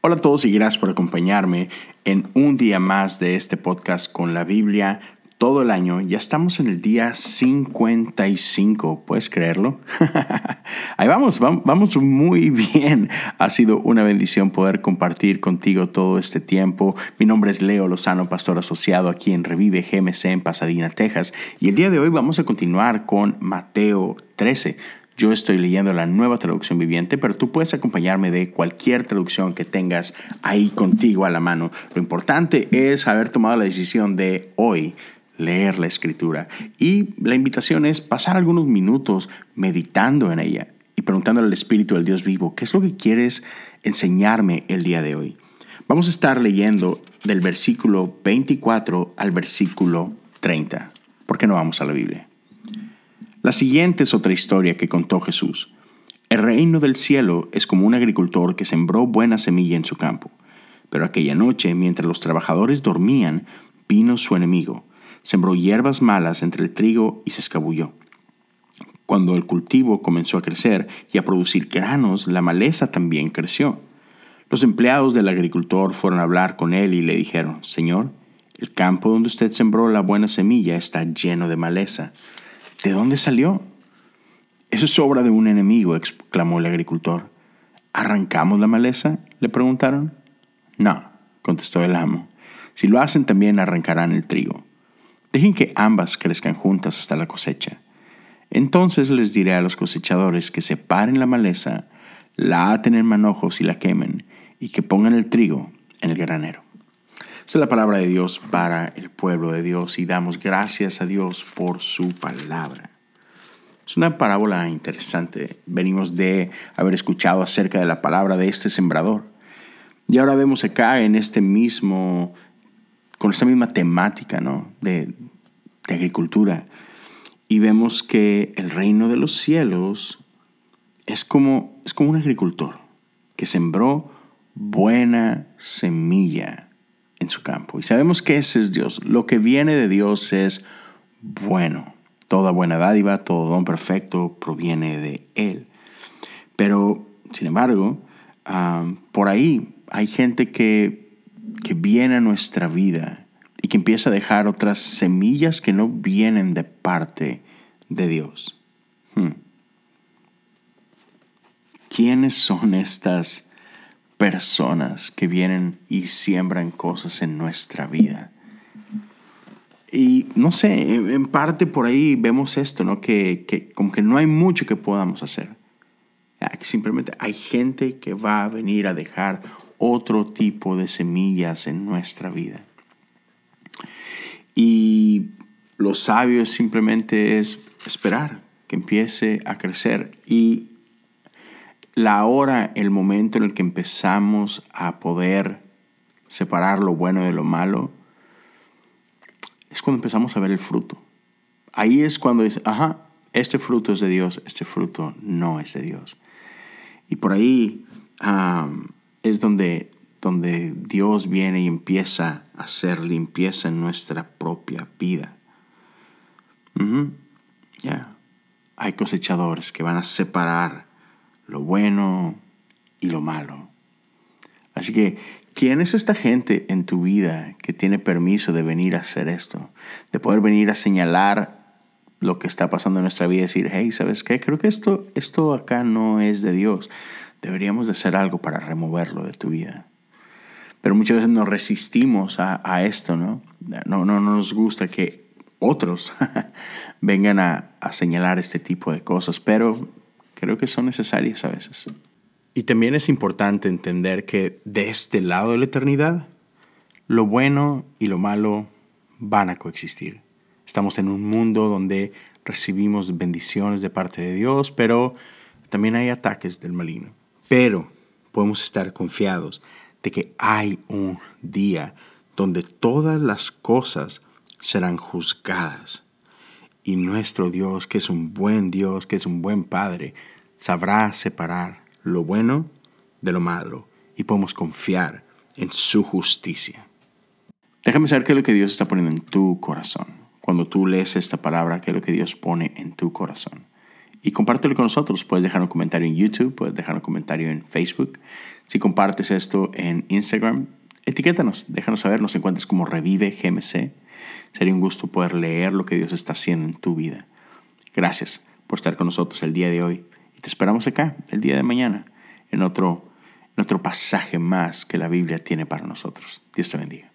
Hola a todos y gracias por acompañarme en un día más de este podcast con la Biblia todo el año. Ya estamos en el día 55, ¿puedes creerlo? Ahí vamos, vamos muy bien. Ha sido una bendición poder compartir contigo todo este tiempo. Mi nombre es Leo Lozano, pastor asociado aquí en Revive GMC en Pasadena, Texas. Y el día de hoy vamos a continuar con Mateo 13. Yo estoy leyendo la nueva traducción viviente, pero tú puedes acompañarme de cualquier traducción que tengas ahí contigo a la mano. Lo importante es haber tomado la decisión de hoy leer la escritura. Y la invitación es pasar algunos minutos meditando en ella y preguntándole al Espíritu del Dios vivo, ¿qué es lo que quieres enseñarme el día de hoy? Vamos a estar leyendo del versículo 24 al versículo 30. ¿Por qué no vamos a la Biblia? La siguiente es otra historia que contó Jesús. El reino del cielo es como un agricultor que sembró buena semilla en su campo. Pero aquella noche, mientras los trabajadores dormían, vino su enemigo, sembró hierbas malas entre el trigo y se escabulló. Cuando el cultivo comenzó a crecer y a producir granos, la maleza también creció. Los empleados del agricultor fueron a hablar con él y le dijeron, Señor, el campo donde usted sembró la buena semilla está lleno de maleza. ¿De dónde salió? Eso es obra de un enemigo, exclamó el agricultor. ¿Arrancamos la maleza? le preguntaron. No, contestó el amo. Si lo hacen también arrancarán el trigo. Dejen que ambas crezcan juntas hasta la cosecha. Entonces les diré a los cosechadores que separen la maleza, la aten en manojos y la quemen, y que pongan el trigo en el granero. Es la palabra de Dios para el pueblo de Dios y damos gracias a Dios por su palabra. Es una parábola interesante. Venimos de haber escuchado acerca de la palabra de este sembrador. Y ahora vemos acá en este mismo, con esta misma temática ¿no? de, de agricultura. Y vemos que el reino de los cielos es como, es como un agricultor que sembró buena semilla su campo. Y sabemos que ese es Dios. Lo que viene de Dios es bueno. Toda buena dádiva, todo don perfecto proviene de Él. Pero, sin embargo, ah, por ahí hay gente que, que viene a nuestra vida y que empieza a dejar otras semillas que no vienen de parte de Dios. Hmm. ¿Quiénes son estas personas que vienen y siembran cosas en nuestra vida. Y no sé, en parte por ahí vemos esto, ¿no? Que, como que no hay mucho que podamos hacer. simplemente hay gente que va a venir a dejar otro tipo de semillas en nuestra vida. Y lo sabio simplemente es esperar que empiece a crecer. Y la hora, el momento en el que empezamos a poder separar lo bueno de lo malo, es cuando empezamos a ver el fruto. Ahí es cuando dice, ajá, este fruto es de Dios, este fruto no es de Dios. Y por ahí es donde, donde Dios viene y empieza a hacer limpieza en nuestra propia vida. Ya. Hay cosechadores que van a separar lo bueno y lo malo. Así que, ¿quién es esta gente en tu vida que tiene permiso de venir a hacer esto? De poder venir a señalar lo que está pasando en nuestra vida y decir, hey, ¿sabes qué? Creo que esto, esto acá no es de Dios. Deberíamos de hacer algo para removerlo de tu vida. Pero muchas veces nos resistimos a, esto, ¿no? ¿no? No, no nos gusta que otros vengan a, a señalar este tipo de cosas, pero creo que son necesarias a veces. Y también es importante entender que de este lado de la eternidad, lo bueno y lo malo van a coexistir. Estamos en un mundo donde recibimos bendiciones de parte de Dios, pero también hay ataques del maligno. Pero podemos estar confiados de que hay un día donde todas las cosas serán juzgadas y nuestro Dios, que es un buen Dios, que es un buen Padre, sabrá separar lo bueno de lo malo y podemos confiar en su justicia. Déjame saber qué es lo que Dios está poniendo en tu corazón. Cuando tú lees esta palabra, qué es lo que Dios pone en tu corazón. Y compártelo con nosotros. Puedes dejar un comentario en YouTube, puedes dejar un comentario en Facebook. Si compartes esto en Instagram, etiquétanos, déjanos saber, nos encuentres como Revive GMC. Sería un gusto poder leer lo que Dios está haciendo en tu vida. Gracias por estar con nosotros el día de hoy y te esperamos acá el día de mañana en otro, pasaje más que la Biblia tiene para nosotros. Dios te bendiga.